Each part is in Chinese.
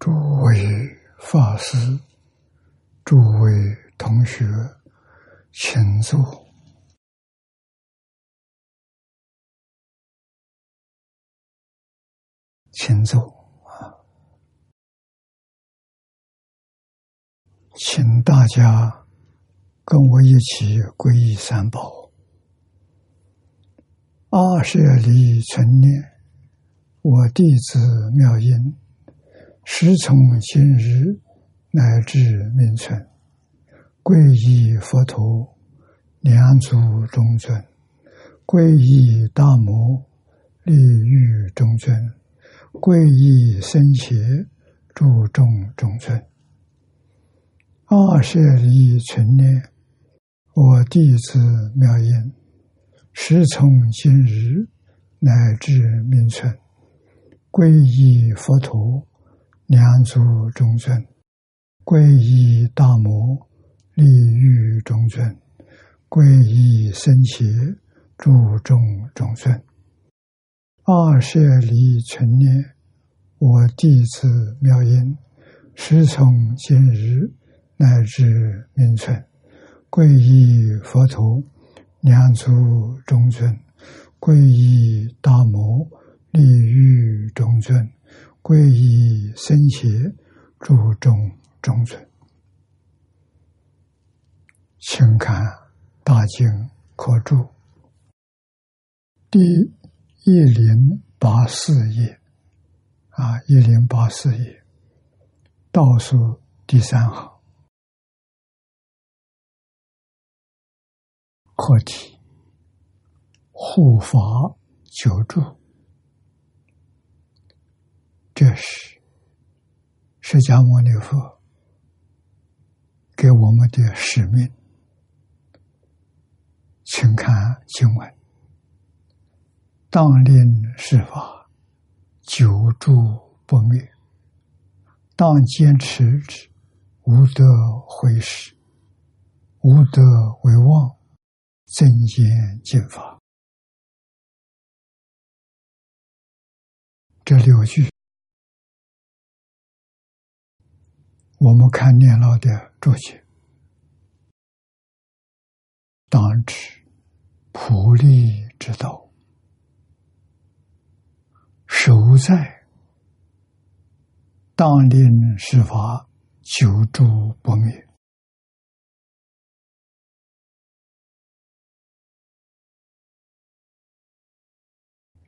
诸位法师、诸位同学，请坐，请坐啊！请大家跟我一起皈依三宝，二舍离存念，我弟子妙音。时从今日乃至命存，皈依佛陀，两足中尊；皈依大摩，利欲中尊；皈依僧伽，注众中尊。二舍离存念，我弟子妙音，时从今日乃至命存，皈依佛陀。两足中尊，皈依大摩，利欲中尊；皈依僧伽，注众中尊。二舍离存念，我弟子妙音，时从今日乃至命存，皈依佛陀，两足中尊；皈依大摩，利欲中尊。皈依僧伽，注重中尊，请看大经可注第一零八四页。啊，一零八四页。倒数第三行。课题护法求助。这是释迦牟尼佛给我们的使命，请看经文：当令释法，久住不灭；当坚持之，无得回时，无得为妄，增减进法。这六句。我们看念老的注解，当知普利之道，守在当令施法，久住不灭。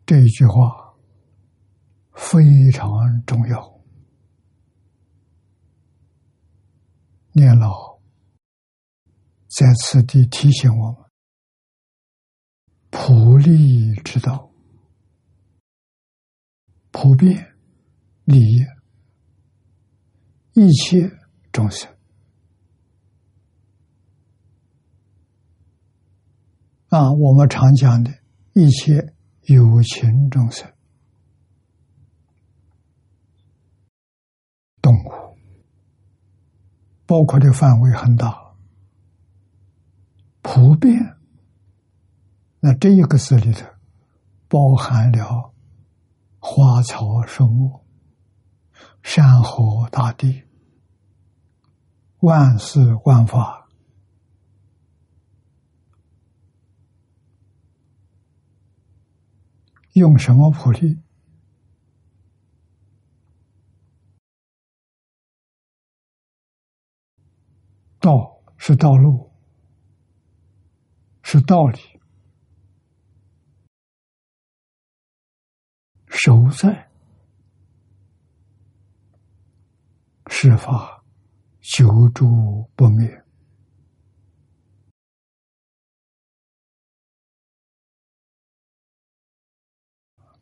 这一句话非常重要。念老在此地提醒我们：普利之道，普遍利益一切众生啊！我们常讲的一切有情众生，动物。包括的范围很大，普遍。那这一个字里头，包含了花草树木、山河大地、万事万法，用什么普利？道是道路，是道理，守在是法，久住不灭。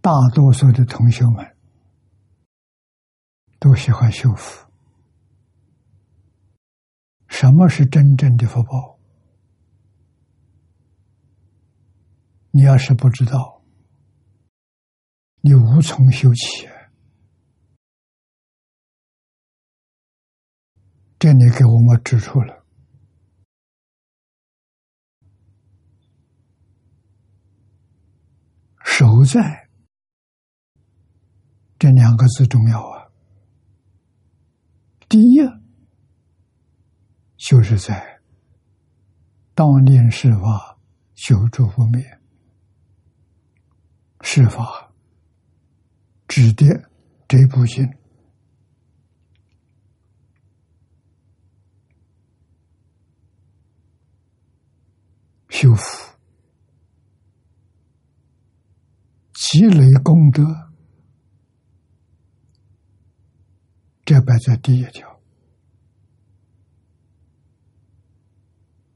大多数的同学们都喜欢修复。什么是真正的福报？你要是不知道，你无从修起。这里给我们指出了“守在”这两个字重要啊！第一，就是在当年释法久住不灭，释法指的这部经，修复积累功德。这摆在第一条，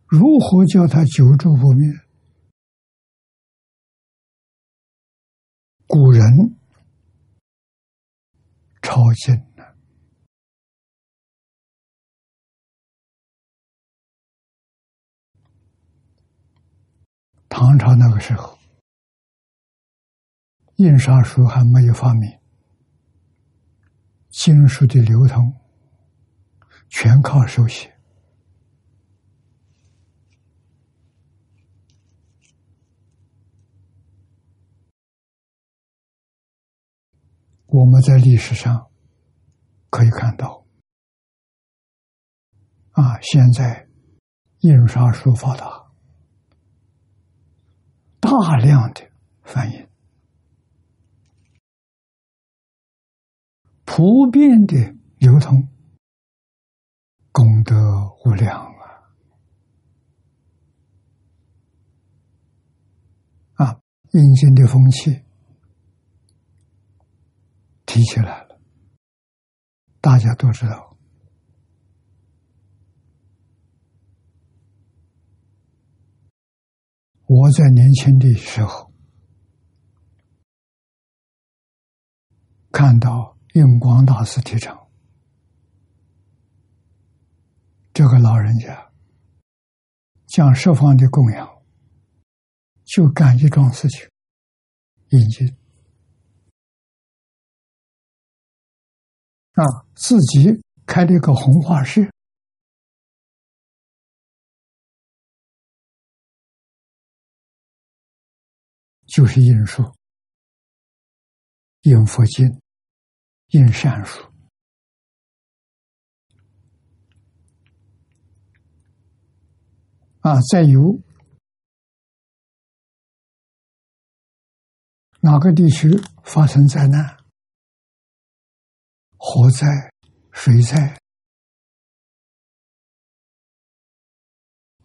如何叫他久住不灭？古人抄经呢，唐朝那个时候，印刷术还没有发明。经书的流通全靠手写。我们在历史上可以看到，啊，现在印刷术发达，大量的翻译。普遍的流通，功德无量啊！啊，印经的风气提起来了，大家都知道。我在年轻的时候看到。印光大师提倡，这个老人家将十方的供养，就干一桩事情，引经啊，自己开了一个红画室，就是印书，印佛经。印善书啊，再有哪个地区发生灾难、火灾、水灾，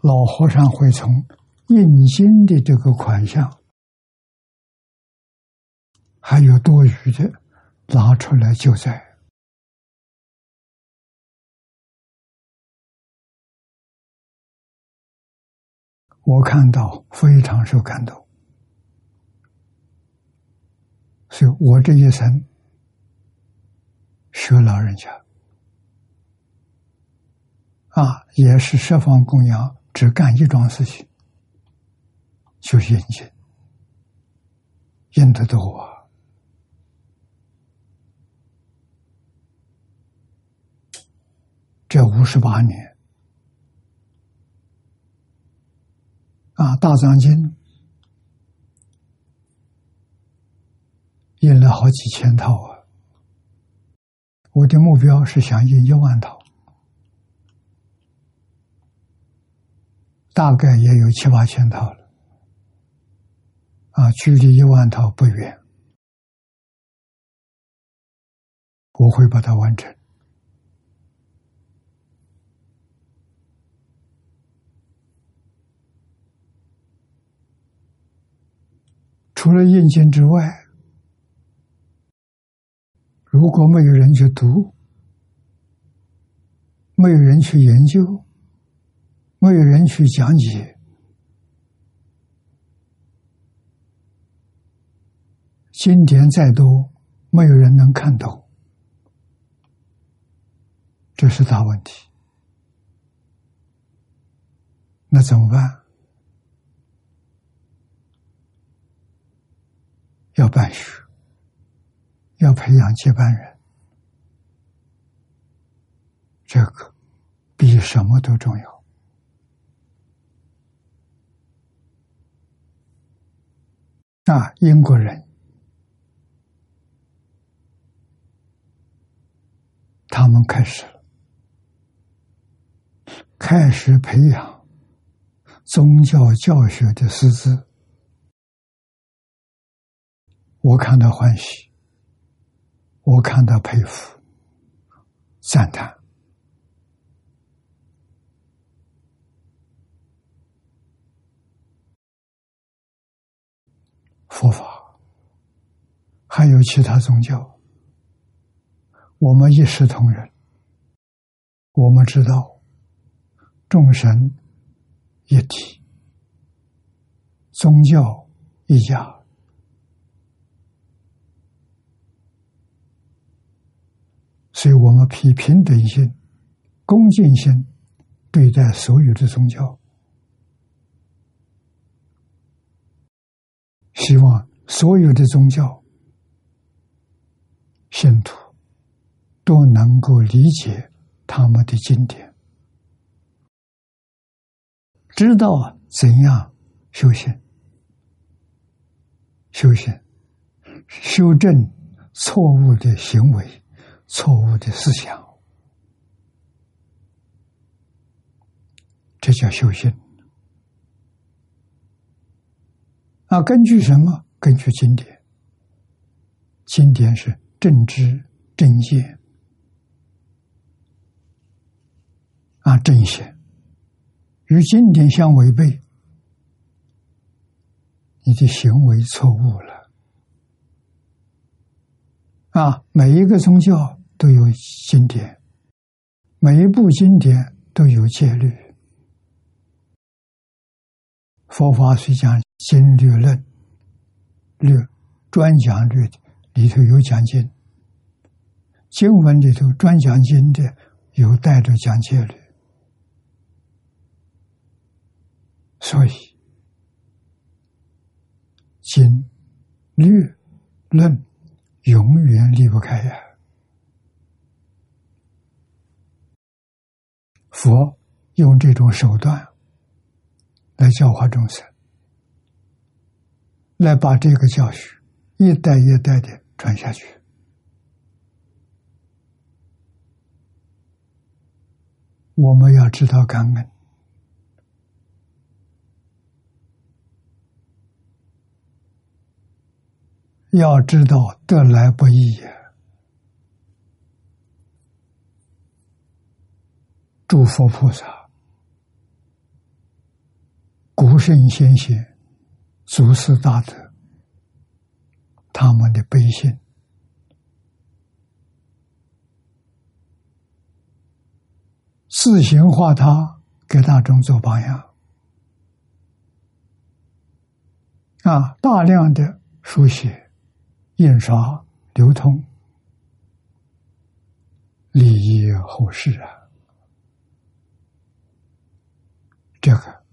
老和尚会从印经的这个款项，还有多余的。拿出来救灾，我看到非常受感动，所以我这一生学老人家啊，也是十方供养，只干一桩事情，就是印经，印得多啊。这五十八年，啊，《大藏经》印了好几千套啊！我的目标是想印一万套，大概也有七八千套了，啊，距离一万套不远，我会把它完成。除了印经之外，如果没有人去读，没有人去研究，没有人去讲解，经典再多，没有人能看懂，这是大问题。那怎么办？要办学，要培养接班人，这个比什么都重要。那英国人，他们开始了开始培养宗教教学的师资，我看到欢喜，我看到佩服、赞叹。佛法还有其他宗教，我们一视同仁。我们知道，众神一体，宗教一家，所以我们以平等心、恭敬心对待所有的宗教。希望所有的宗教信徒都能够理解他们的经典，知道怎样修行、修行、修正错误的行为、错误的思想，这叫修行。啊，根据什么？根据经典。经典是正知正见啊，正显。与经典相违背，你的行为错误了。啊，每一个宗教都有经典，每一部经典都有戒律。佛法虽讲。经略论，略专讲律里头有讲经，经文里头专讲经的有带着讲戒律，所以经略论永远离不开呀。佛用这种手段来教化众生。来把这个教训一代一代的传下去，我们要知道感恩，要知道得来不易呀！诸佛菩萨、古圣先贤。祖师大德，他们的悲心，自行化他，给大众做榜样。啊，大量的书写、印刷、流通，利益后世啊！这个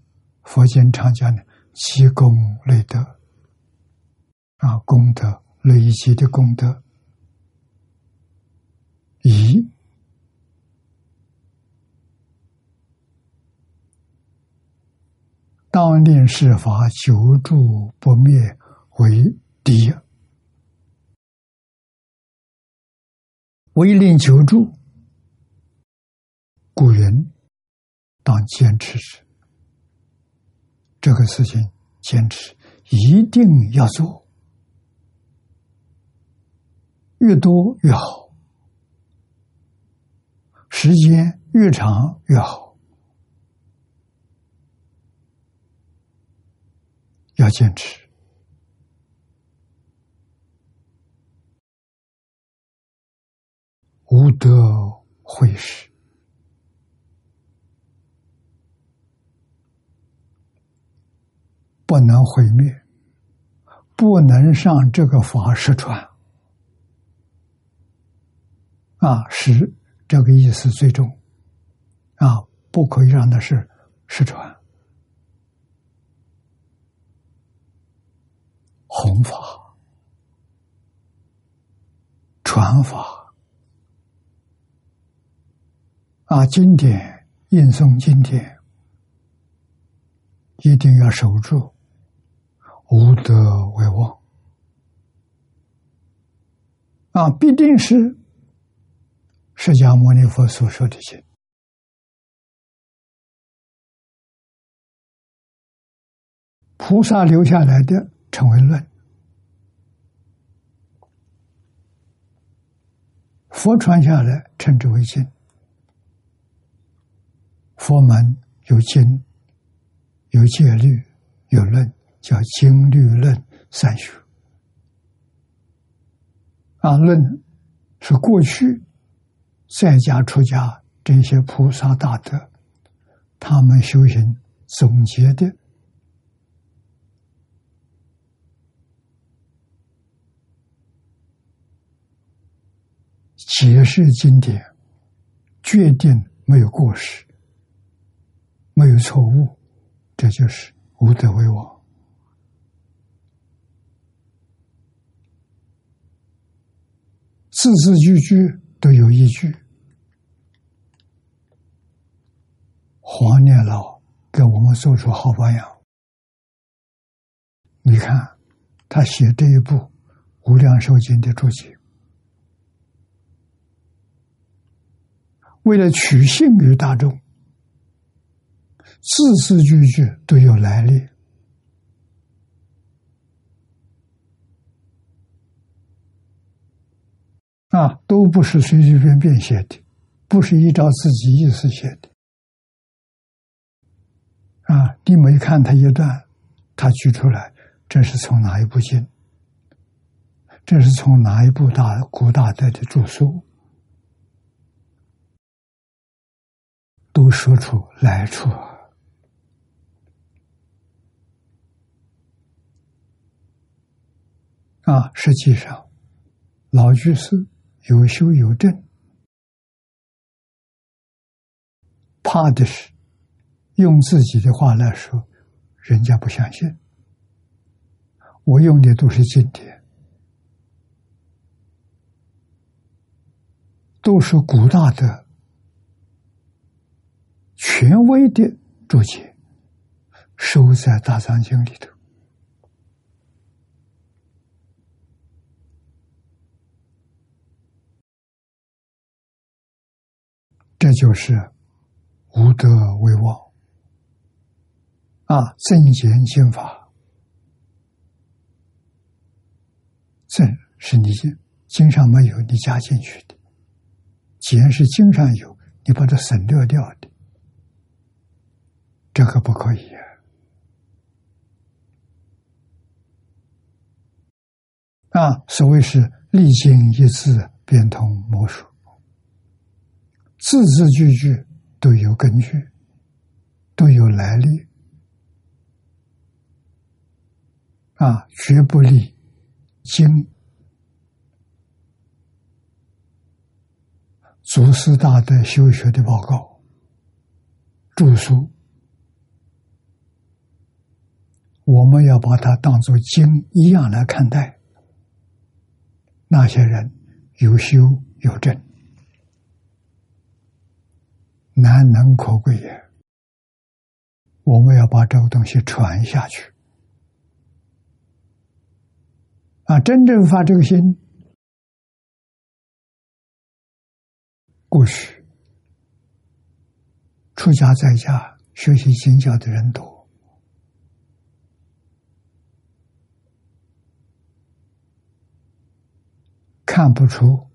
佛经常讲的。积功累德啊，功德累积的功德，以当令世法久住不灭为第一，为令求助，古人当坚持之。这个事情坚持一定要做，越多越好，时间越长越好，要坚持，无德会始。不能毁灭，不能上这个法失传啊！是这个意思最终啊！不可以让它是失传，弘法、传法啊！经典印诵经典，一定要守住。无德为王。啊，必定是释迦牟尼佛所说的经。菩萨留下来的称为论。佛传下来称之为经。佛门有经，有戒律，有论。叫经律论三学。啊，论是过去在家出家这些菩萨大德，他们修行总结的。解释经典，决定没有过失，没有错误，这就是无德为王。字字句句都有依据。黄念老给我们做出好榜样。你看，他写这一部《无量寿经》的注解。为了取信于大众，字字句句都有来历，啊，都不是随随便便写的，不是依照自己意思写的，啊，你每看他一段，他举出来，这是从哪一部经？这是从哪一部大古大德的著书？都说出来处啊！实际上，老居士有修有证，怕的是用自己的话来说，人家不相信。我用的都是经典，都是古大的。权威的注解收在《大藏经》里头，就是无德为妄啊！正言心法，正是你经上没有，你加进去的；简是经上有，你把它省略掉的。这个不可以啊！啊所谓是历经一字变通魔术，字字句句都有根据，都有来历啊！绝不立经祖师大德修学的报告著书。我们要把它当做经一样来看待。那些人有修有证，难能可贵也。我们要把这个东西传下去。啊，真正发这个心，过去出家在家学习经教的人多。看不出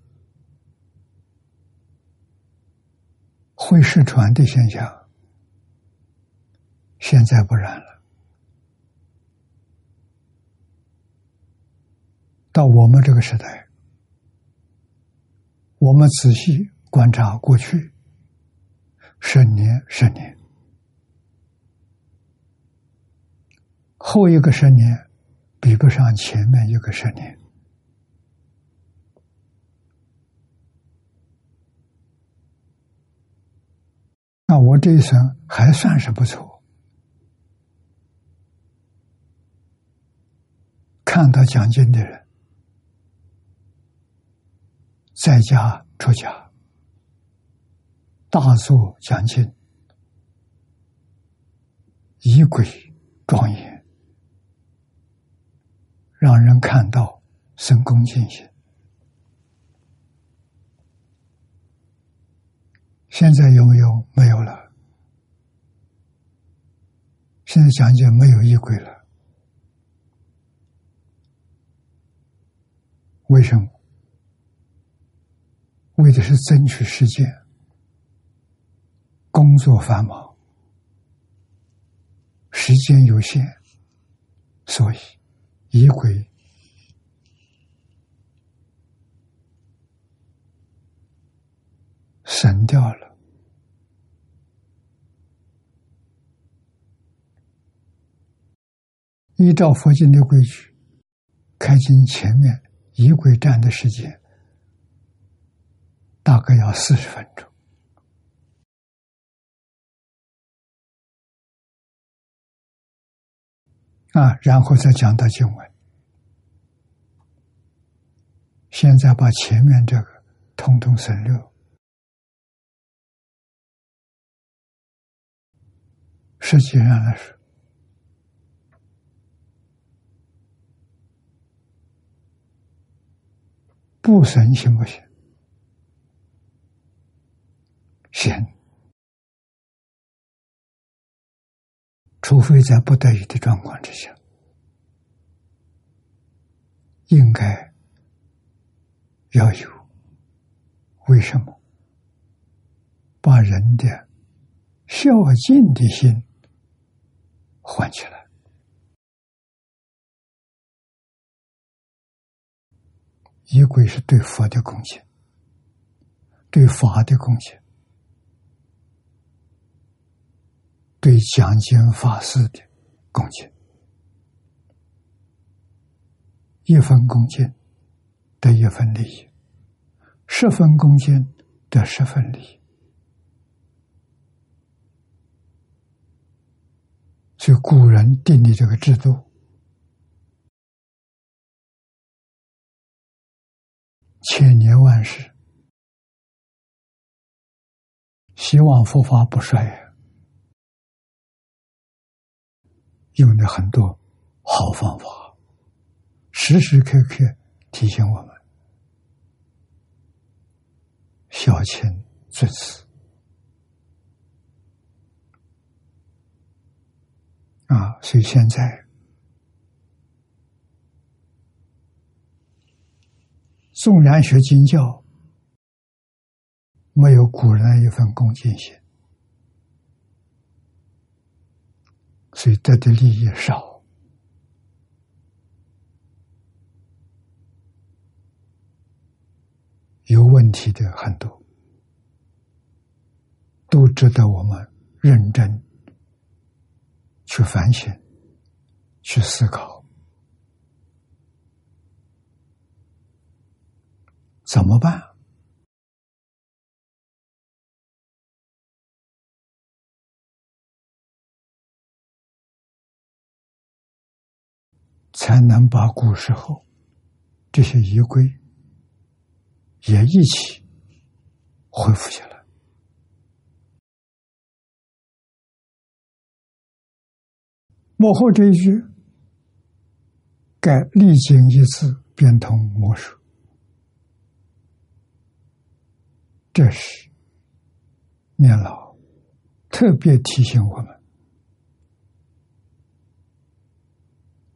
会失传的现象，现在不然了。到我们这个时代，我们仔细观察过去十年、十年，后一个十年比不上前面一个十年。那我这一生还算是不错，看到讲经的人，在家出家，大做讲经，仪轨庄严，让人看到生恭敬心。现在有没有？没有了。现在讲解没有衣柜了。为什么？为的是争取时间。工作繁忙。时间有限，所以衣柜。省掉了。依照佛经的规矩，开经前面仪轨站的时间。大概要四十分钟啊，然后再讲到经文。现在把前面这个通通省略，实际上来说，不神行不行？行，除非在不得已的状况之下，应该要有。为什么？把人的孝敬的心唤起来，仪轨是对佛的贡献，对法的贡献。对讲经法师的贡献，一分恭敬得一分利益，十分恭敬得十分利益。所以古人定的这个制度，千年万世，希望佛法不衰。用的很多好方法，时时刻刻提醒我们。孝亲尊子啊！所以现在纵然学经教，没有古人一份恭敬心。所以得的利益少，有问题的很多，都值得我们认真去反省、去思考，怎么办？才能把古时候这些仪规也一起恢复起来。幕后这一句，该历经一次变通魔术，这是念老特别提醒我们。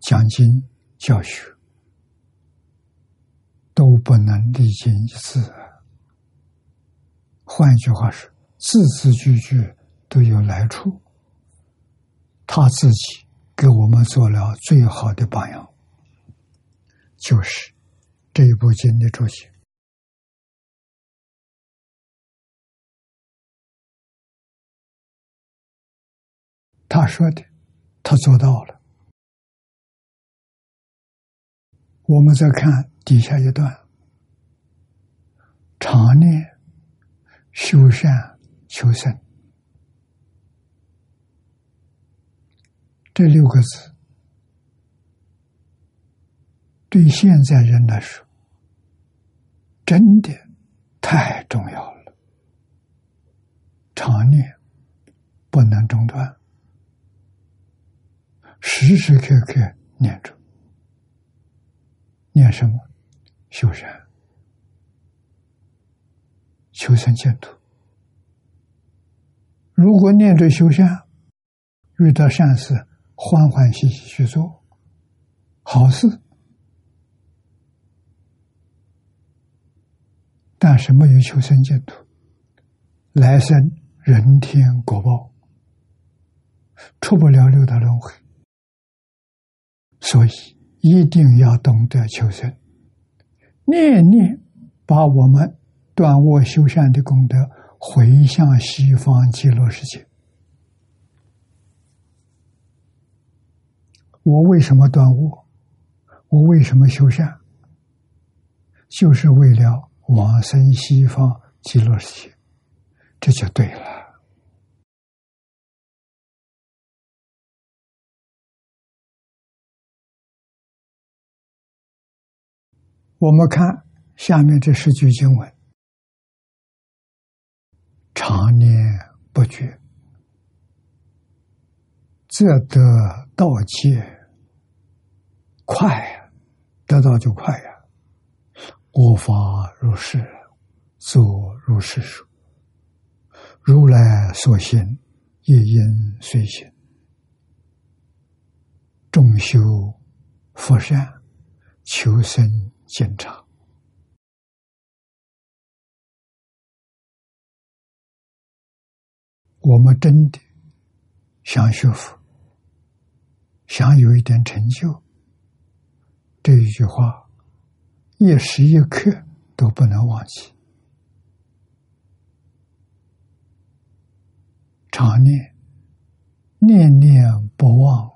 讲经教学都不能历经一次，换一句话说，字字句句都有来处。他自己给我们做了最好的榜样，就是这一部经的注解。他说的，他做到了。我们再看底下一段：常念修善求生，这六个字对现在人来说真的太重要了。常念不能中断，时时刻刻念着。念什么？修善，求生净土。如果念着修善，遇到善事，欢欢喜喜去做好事，但是没有求生净土，来生人天果报，出不了六道轮回，所以一定要懂得求生，念念把我们断恶修善的功德回向西方极乐世界。我为什么断恶？我为什么修善？就是为了往生西方极乐世界，这就对了。我们看下面这十句经文：常念不绝，则得道界快呀，得到就快呀。我法如是，作如是说。如来所行，一因随行。众修佛善，求生见长。我们真的想学佛，想有一点成就，这一句话。一时一刻都不能忘记，常念，念念不忘。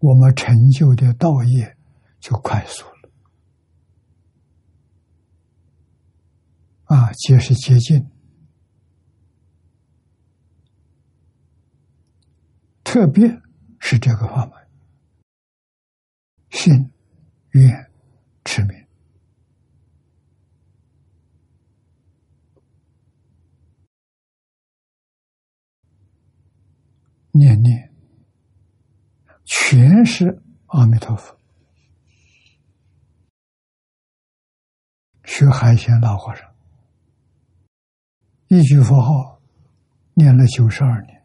我们成就的道业就快速了，啊，皆是接近。特别是这个法门，信、愿、持名，念念，全是阿弥陀佛。学海鲜老和尚，一句佛号念了九十二年。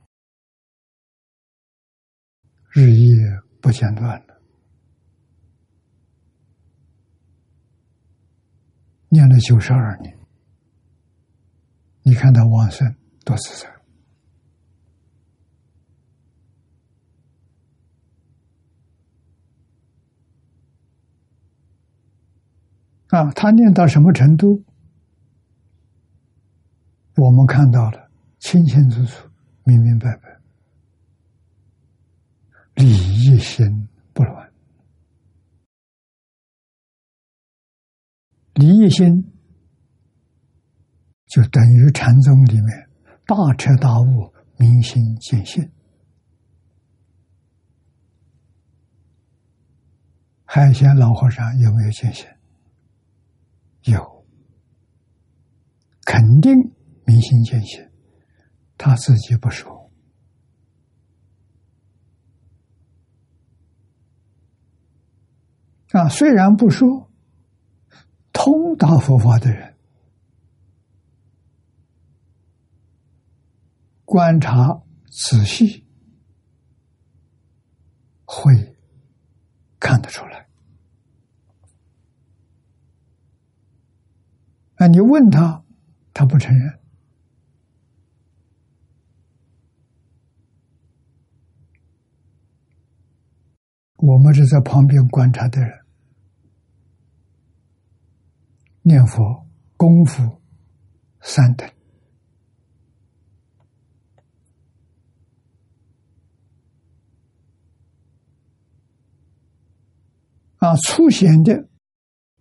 日夜不间断的念了九十二年，你看他往生多自在啊！他念到什么程度？我们看到了，清清楚楚、明明白白。理一心不乱，理一心就等于禅宗里面大彻大悟、明心见性。海鲜老和尚有没有见性？有，肯定明心见性，他自己不说。啊，虽然不说，通达佛法的人，观察仔细，会看得出来。啊，你问他，他不承认。我们是在旁边观察的人，念佛功夫三等。啊，粗显的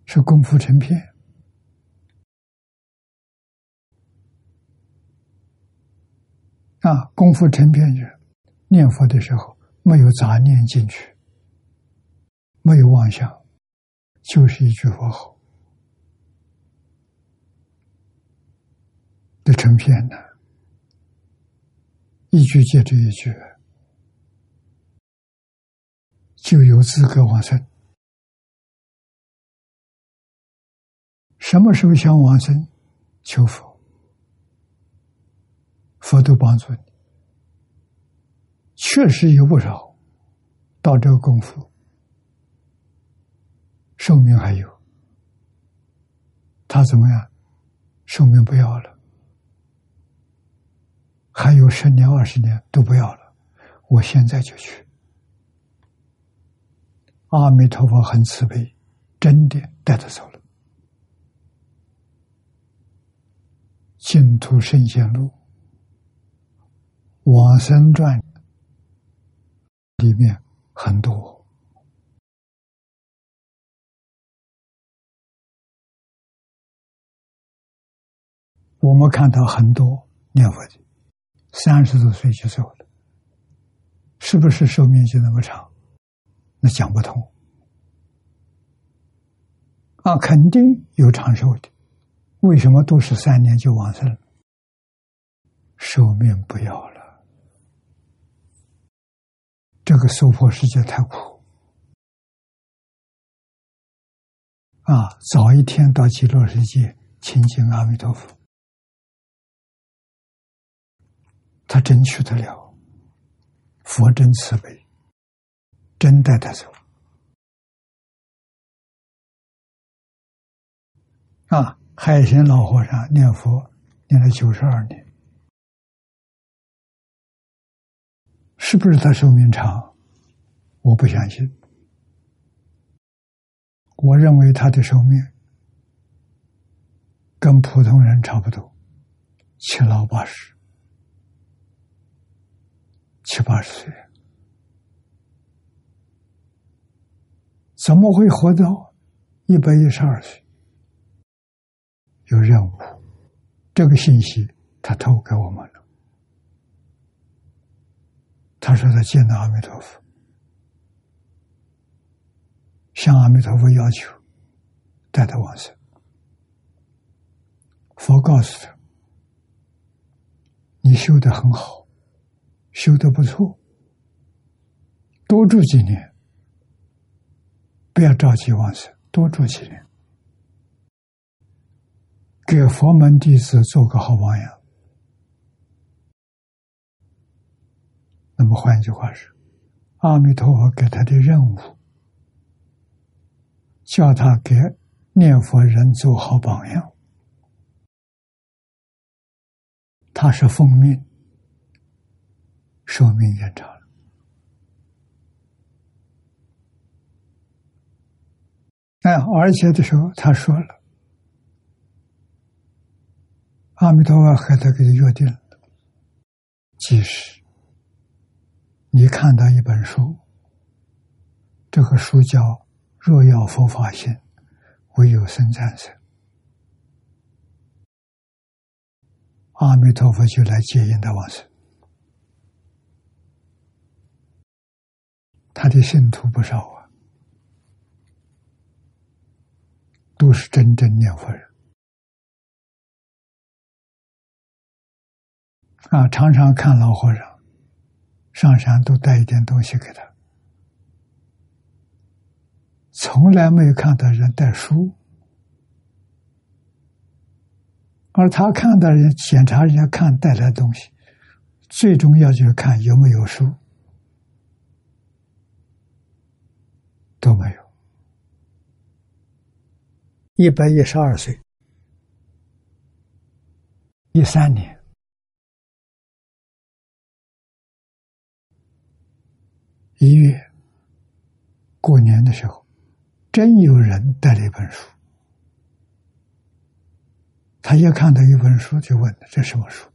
是功夫成片。啊，功夫成片是念佛的时候没有杂念进去。没有妄想，就是一句佛号的成片呢，一句接着一句，就有资格往生。什么时候想往生？求佛，佛都帮助你。确实有不少到这个功夫，寿命还有，他怎么样？寿命不要了，还有十年、二十年都不要了，我现在就去。阿弥陀佛很慈悲，真的带他走了。净土圣贤录往生传里面很多，我们看到很多念佛的三十多岁就走了，是不是寿命就那么长？那讲不通啊！肯定有长寿的。为什么都是三年就往生？寿命不要了，这个娑婆世界太苦啊！早一天到极乐世界亲近阿弥陀佛，他真去得了，佛真慈悲，真带他走啊！海贤老和尚念佛念了九十二年，是不是他寿命长？我不相信。我认为他的寿命跟普通人差不多，七老八十，七八十岁，怎么会活到一百一十二岁？有任务，这个信息他透给我们了。他说他见到阿弥陀佛，向阿弥陀佛要求带他往生。佛告诉他：“你修的很好，修的不错，多住几年，不要着急往生，多住几年。”给佛门弟子做个好榜样。那么换一句话说，阿弥陀佛给他的任务，叫他给念佛人做好榜样。他是奉命，寿命延长了。哎，而且的时候他说了。阿弥陀佛和他给他约定了，即使你看到一本书，这个书叫《若要佛法心，唯有生战胜》，阿弥陀佛就来接引他往生。他的信徒不少啊，都是真正念佛人。啊，常常看老和尚上山都带一点东西给他，从来没有看到人带书，而他看到人检查人家看带来的东西，最重要就是看有没有书，都没有，一百一十二岁，一三年。一月过年的时候，真有人带了一本书。他一看到一本书，就问：“这什么书？”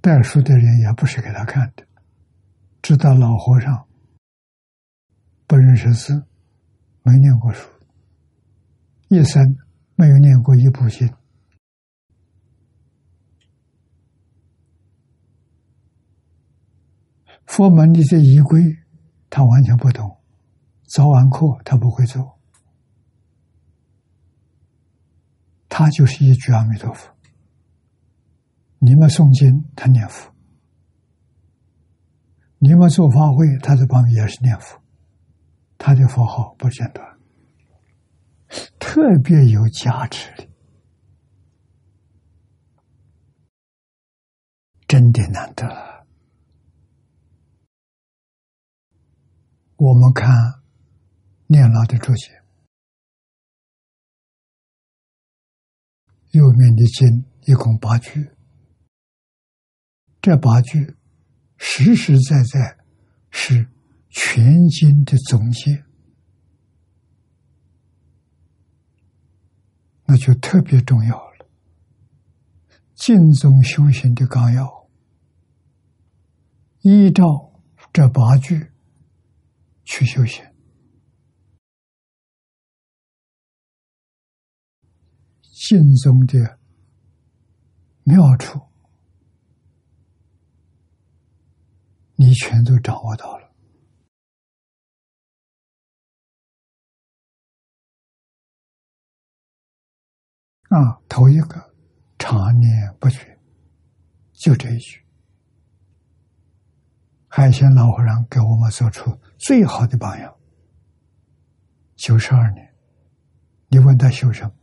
带书的人也不是给他看的，知道老和尚不认识字，没念过书，一生没有念过一部经。佛门的这仪规，他完全不懂。早晚课他不会做，他就是一句阿弥陀佛。你们诵经，他念佛；你们做法会，他在旁边也是念佛，他的佛号不间断，特别有价值的，真的难得。我们看念老的注解，右面的经一共八句，这八句。实实在在是全经的总结，那就特别重要了。净宗修行的纲要，依照这八句。去修行，心中的妙处，你全都掌握到了。啊，头一个常念不绝，就这一句。海鲜老和尚给我们做出最好的榜样。九十二年，你问他修什么？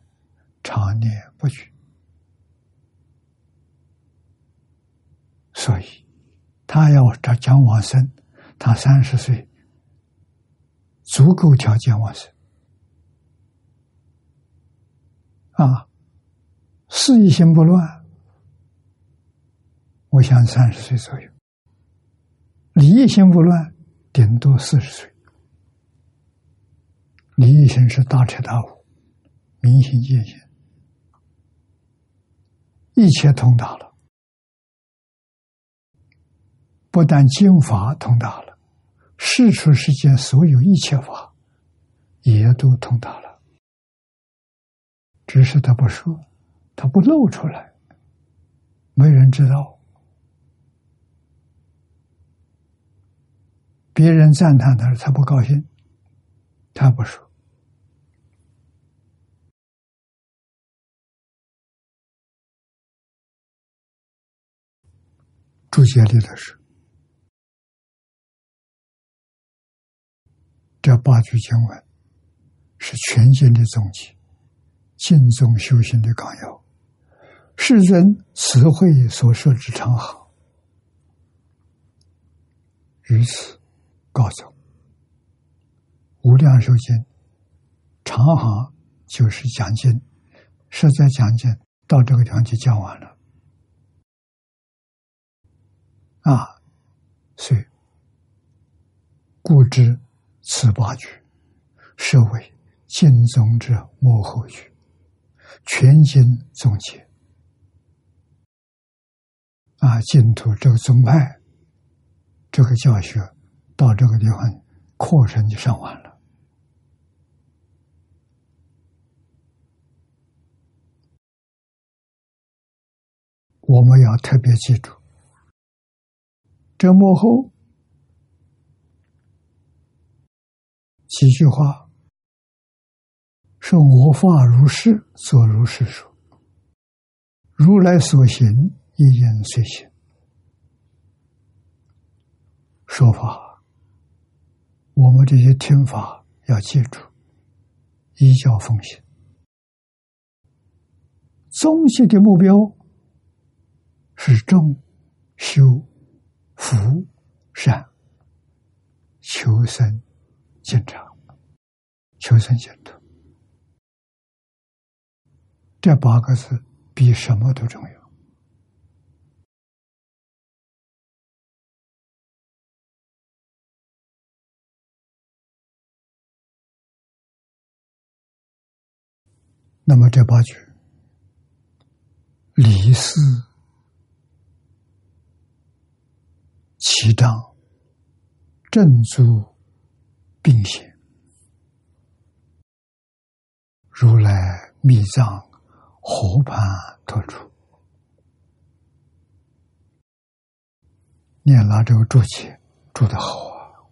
常念不绝。所以，他要这讲往生，他三十岁，足够条件往生。啊，事一心不乱，我想三十岁左右。理一心不乱，顶多四十岁。理一心是大彻大悟，明心见性，一切通达了。不但经法通达了，世出世间所有一切法也都通达了，只是他不说，他不露出来，没人知道。别人赞叹他，他不高兴，他不说。注解里头是这八句经文是全经的总结，净宗修行的纲要，世尊慈慧所设之长行，于此。告诉无量寿经长行就是讲经，实在讲经到这个地方就讲完了啊，所以故知此八句设为经宗之幕后句，全经总结啊，净土这个宗派这个教学。到这个地方，课程就上完了。我们要特别记住，这幕后几句话说我法如是，作如是说。如来所行，一言随行。说法。我们这些听法要记住，依教奉行，终极的目标是众修福善，求生净长，求生净土。这八个字比什么都重要。那么这八句，理事其章，正足并且，如来密藏河畔托出，念了这个注解，注的好啊，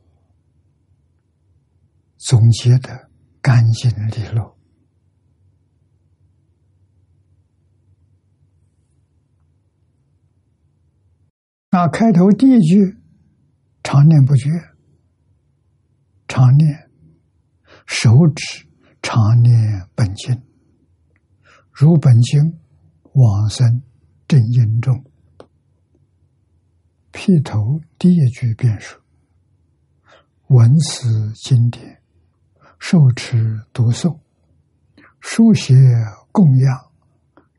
总结的干净利落。那开头第一句，常念不绝，常念手指常念本经，如本经往生正因中。辟头第一句便说：闻此经典，受持读诵，书写供养，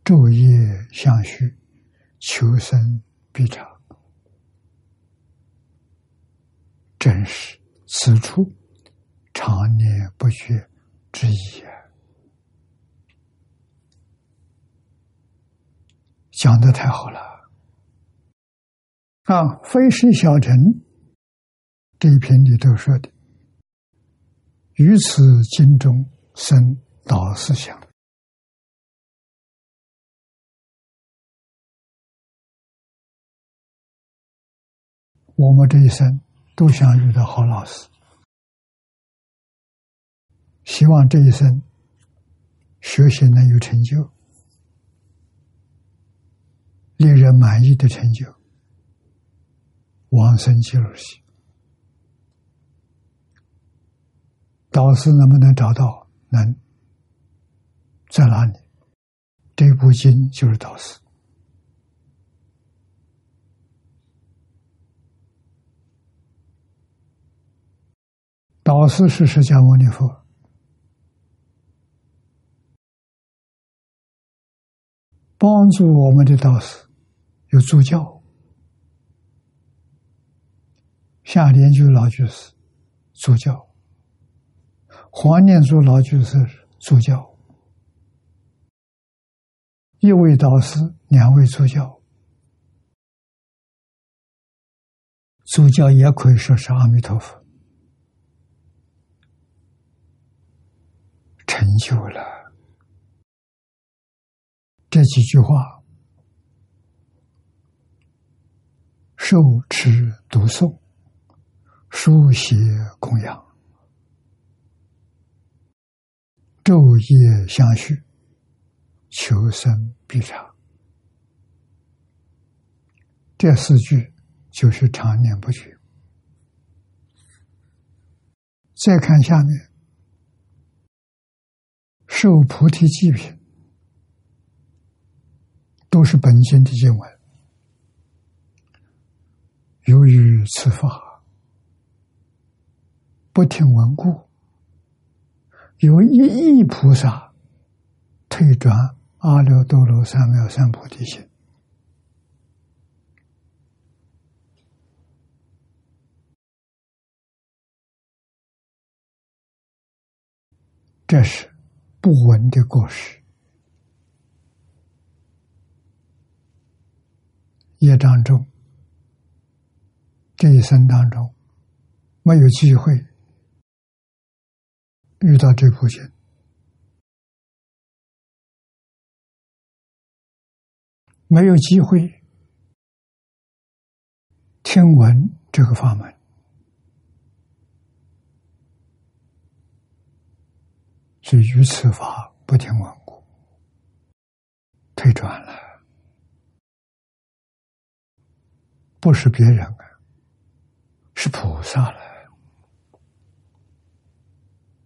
昼夜相续，求生必长。真是此处常年不绝之意啊！讲的太好了啊！非是小乘这一篇里头说的，于此经中生导思想，我们这一生。都想遇到好老师，希望这一生学习能有成就，令人满意的成就，往生极乐世。导师能不能找到？能，在哪里？这部经就是导师。导师是释迦牟尼佛，帮助我们的导师有助教，下莲居老居士助教，黄念珠老居士助教，一位导师，两位助教，助教也可以说是阿弥陀佛。成就了。这几句话：受持读诵、书写供养、昼夜相续、求生必长。这四句就是常年不绝。再看下面。受菩提记品，都是本经的经文。由于此法不听闻故，有一亿菩萨退转阿耨多罗三藐三菩提心。这是。不闻的过失，业障中，这一生当中没有机会遇到这部经，没有机会听闻这个法门。是于此法不听闻故，退转了，不是别人啊，是菩萨了。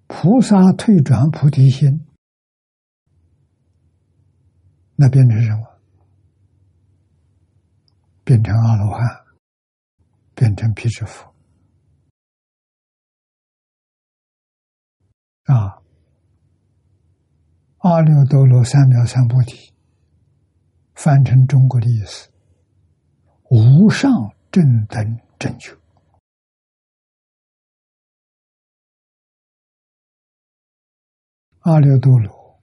菩萨退转菩提心，那变成什么？变成阿罗汉，变成辟支佛啊。阿耨多罗三藐三菩提，翻成中国的意思：无上正等正觉。阿耨多罗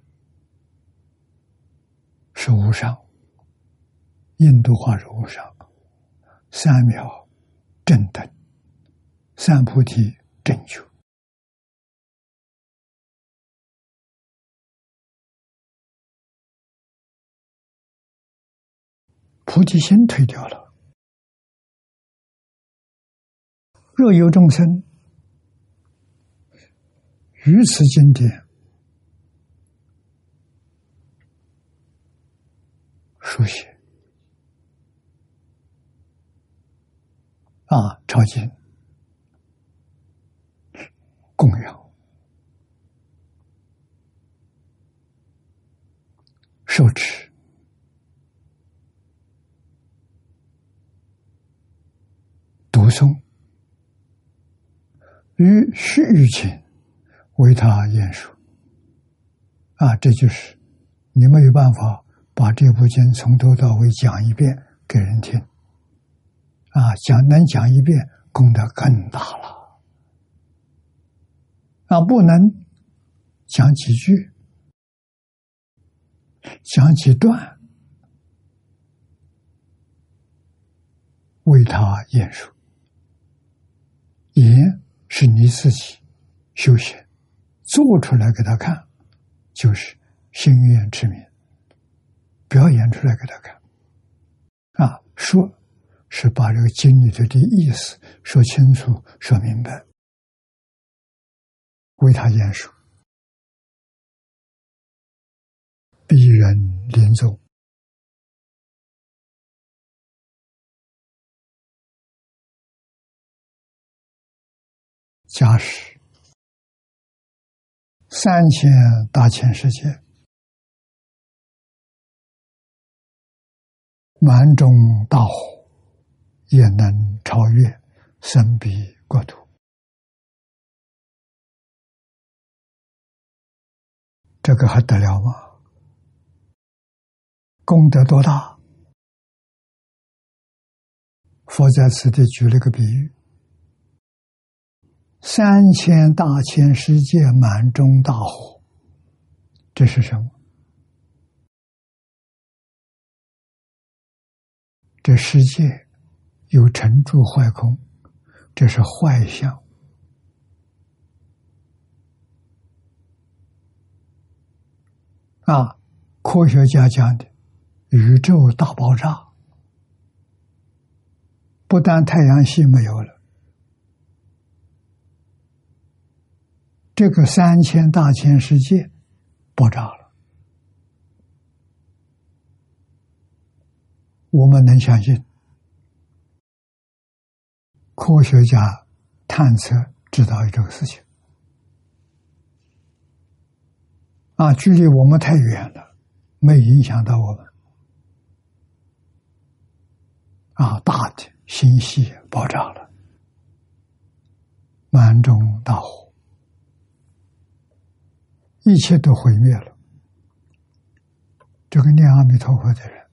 是无上，印度话是无上，三藐正等，三菩提正觉。菩提心退掉了，若有众生于此经典书写啊，抄经、供养、受持。读诵、于须臾前为他演说。啊，这就是你没有办法把这部经从头到尾讲一遍给人听。啊，讲能讲一遍，功德更大了。啊，不能讲几句，讲几段，为他演说。也是你自己修行做出来给他看，就是心愿之名，表演出来给他看。啊，说。是把这个经里头的意思说清楚、说明白，为他演说，鄙人临终，假使三千大千世界，满中大火。也能超越神比国土，这个还得了吗？功德多大？佛在此地举了个比喻：三千大千世界满中大火，这是什么？这世界。有成住坏空，这是坏相啊！科学家讲的宇宙大爆炸，不但太阳系没有了，这个三千大千世界爆炸了，我们能相信？科学家探测知道这个事情啊，距离我们太远了，没影响到我们啊。大的星系爆炸了，满中大火，一切都毁灭了。这个念阿弥陀佛的人，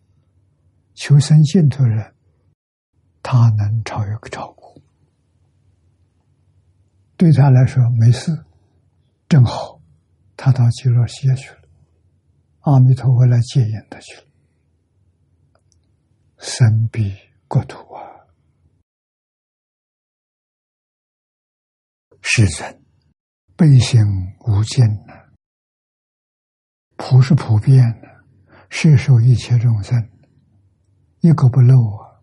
求生净土人，他能超越超过。对他来说没事，正好，他到极乐世界去了，阿弥陀佛来接引他去了。神彼国土啊，世人悲心无尽呐，普是普遍的，摄受一切众生，一个不漏啊。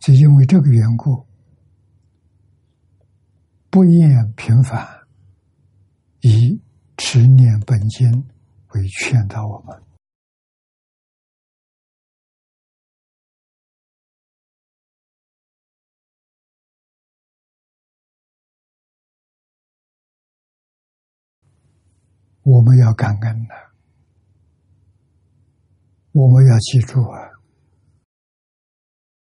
就因为这个缘故，不厌平凡，以持念本经为劝导我们。我们要感恩的，我们要记住啊。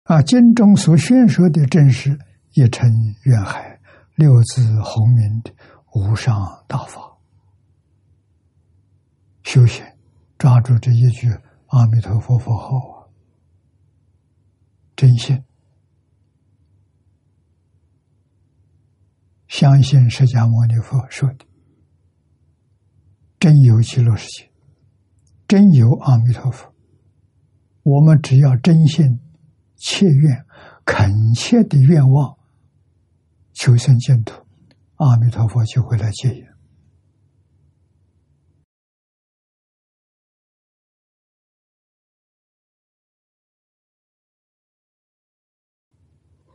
啊，经中所宣说的正是一尘愿海、六字洪名的无上大法。修行，抓住这一句阿弥陀佛佛号啊，真心，相信释迦牟尼佛说的，真有极乐世界，真有阿弥陀佛。我们只要真心。切愿、恳切的愿望，求生净土，阿弥陀佛就会来接引。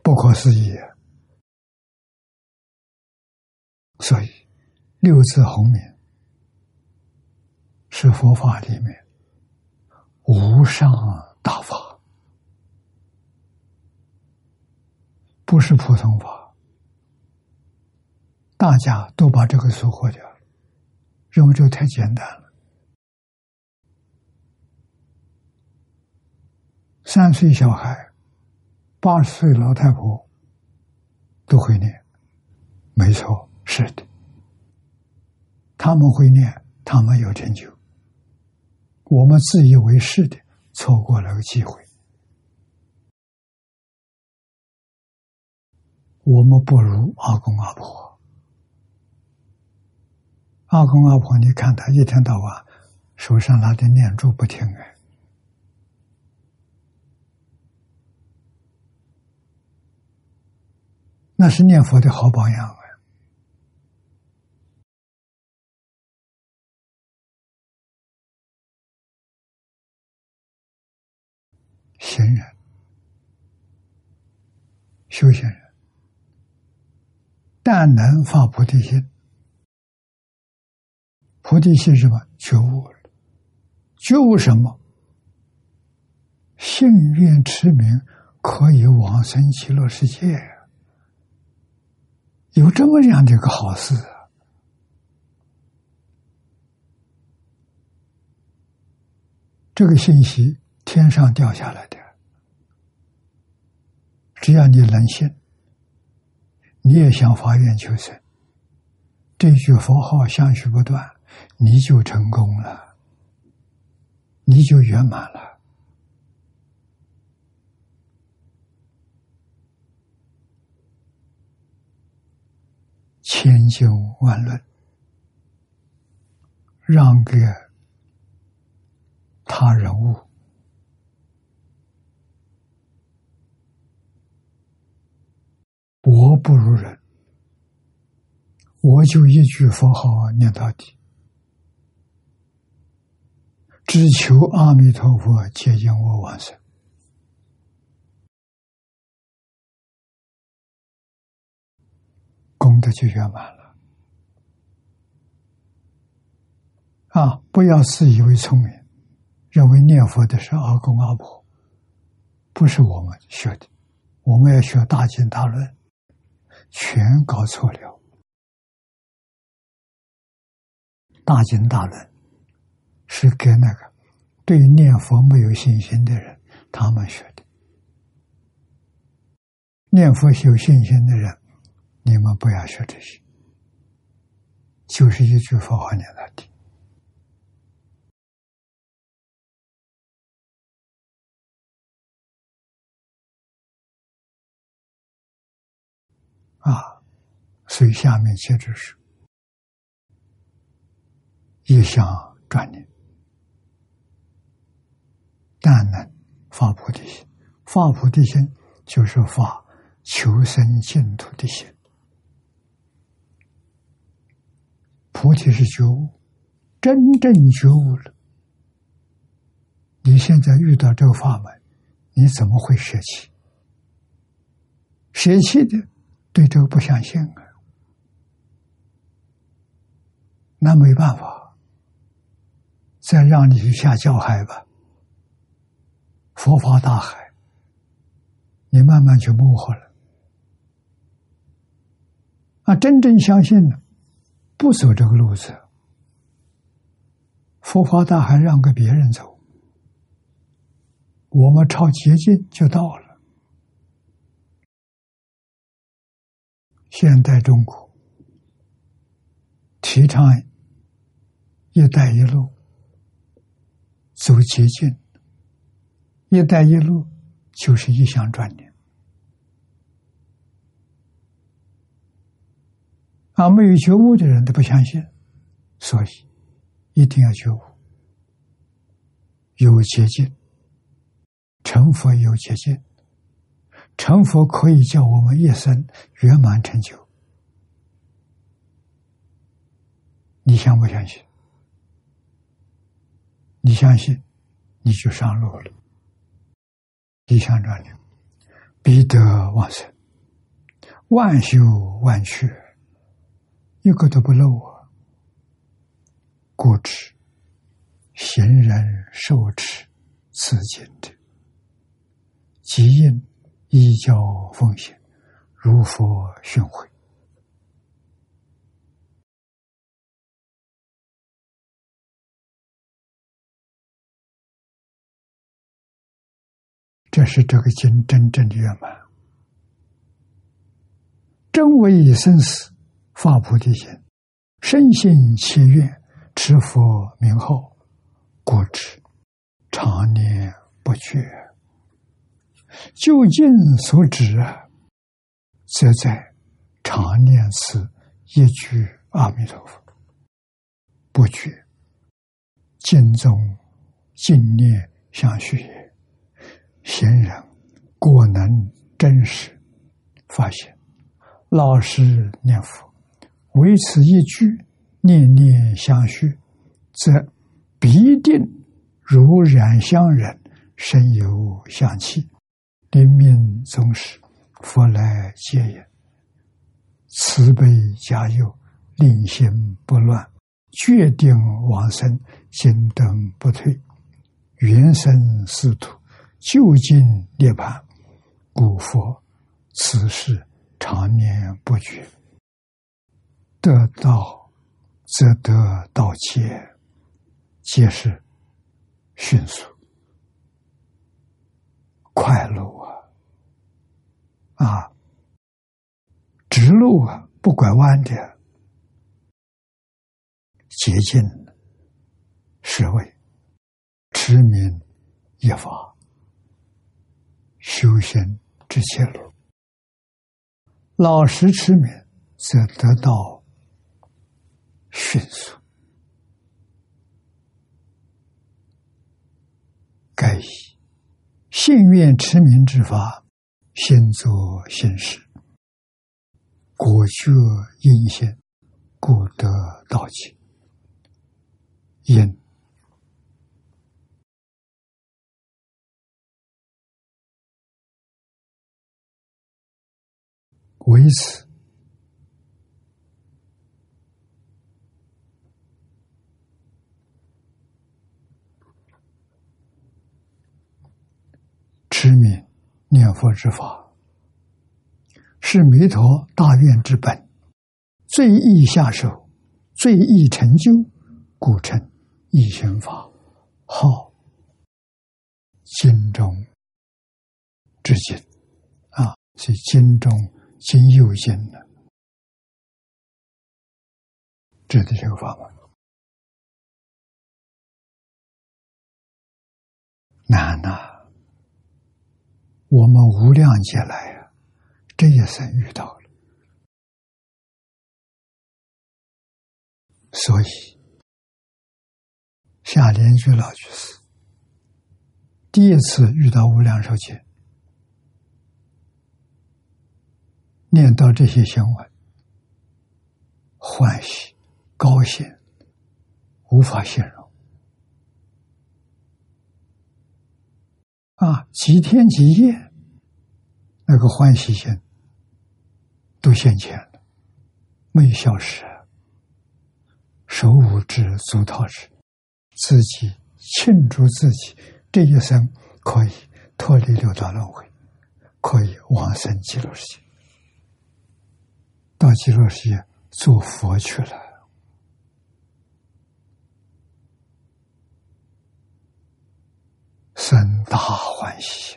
不可思议，所以六字红名是佛法里面无上大法。不是普通法，大家都把这个收获掉了，认为这个太简单了。三岁小孩八十岁老太婆都会念，没错，是的，他们会念，他们有成就。我们自以为是的，错过了个机会。我们不如阿公阿婆。阿公阿婆，你看他一天到晚手上拿的念珠不停哎，那是念佛的好榜样啊！闲人、修行人。但能发菩提心，菩提心什么？觉悟了，觉悟什么？幸愿持名可以往生极乐世界，有这么样的一个好事啊！这个信息天上掉下来的，只要你能信。你也想发愿求生，这句佛号相续不断，你就成功了，你就圆满了。千经万论，让给他人物。我不如人，我就一句佛号念到底，只求阿弥陀佛接引我往生，功德就圆满了。啊！不要自以为聪明，认为念佛的是阿公阿婆，不是我们学的，我们要学大经大论。全搞错了，大经大论是给那个对念佛没有信心的人他们学的。念佛有信心的人，你们不要学这些，就是一句佛号念到底。啊，所以下面接着是：一想转念，但能发菩提心。发菩提心就是发求生净土的心。菩提是觉悟，真正觉悟了。你现在遇到这个法门，你怎么会舍弃？舍弃的。对这个不相信啊，那没办法，再让你去下教海吧，佛法大海，你慢慢就模糊了。啊，真正相信的，不走这个路子，佛法大海让给别人走，我们朝捷径就到了。现代中国。提倡“一带一路”，走捷径，“一带一路”就是一项专利。啊，没有觉悟的人都不相信，所以一定要觉悟，有捷径，成佛有捷径。成佛可以叫我们一生圆满成就，你相不相信？你相信，你就上路了。理想转念，必得往生，万修万去，一个都不漏啊！故知行人受持此经者，即因。依教奉行，如佛训诲，这是这个经真正的圆满。真为生死发菩提心，深信切愿持佛名号，故知常年不绝。究竟所指啊，则在常念此一句阿弥陀佛，不觉。经中静念相续也，贤人果能真实发现，老实念佛，唯此一句念念相续，则必定如染香人，身有香气，临命终时，佛来接引，慈悲加佑，令心不乱。决定往生，心灯不退，原生师徒，究竟涅槃，古佛此事常年不绝。得道则得道切，皆是迅速快乐啊！啊，直路啊，不拐弯的。洁净是为持名一法修行之切路，老实持名则得到迅速。该以信愿持名之法，先做先事，果觉因现，故得道起。因为此，持名念佛之法，是弥陀大愿之本，最易下手，最易成就，故称。一心法号经中之经啊，是经中经又经的，指的这个法门难呐！我们无量劫来呀，这一生遇到了，所以。夏莲居老居士第一次遇到无量寿经，念到这些经文，欢喜、高兴，无法形容。啊，几天几夜，那个欢喜心都现前了，没消失，手舞之，足蹈之。自己庆祝自己这一生可以脱离六道轮回，可以往生极乐世界，到极乐世界做佛去了，生大欢喜。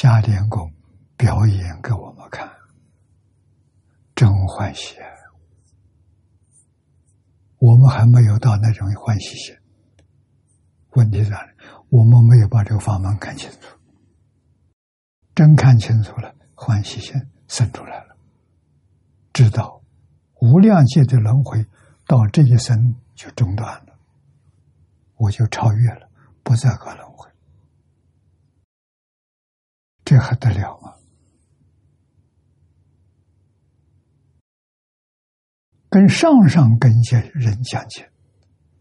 夏莲公表演给我们看。真欢喜，我们还没有到那种欢喜心。问题在？我们没有把这个法门看清楚。真看清楚了，欢喜心生出来了，知道无量界的轮回到这一生就中断了，我就超越了，不再搞轮回，这还得了吗？跟上上根些人讲解，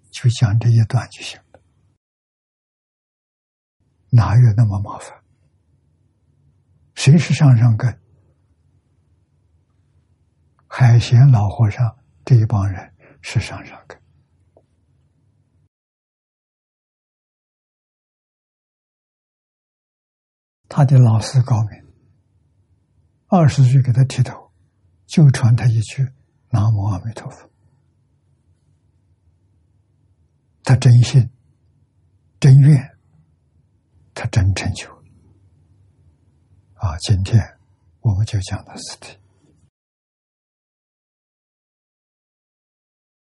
就讲这一段就行了，哪有那么麻烦？谁是上上根？海贤老和尚这一帮人是上上根，他的老师高明，二十岁给他剃头，就传他一句。南无阿弥陀佛，他真心、真愿，他真成就。啊，今天我们就讲到此地。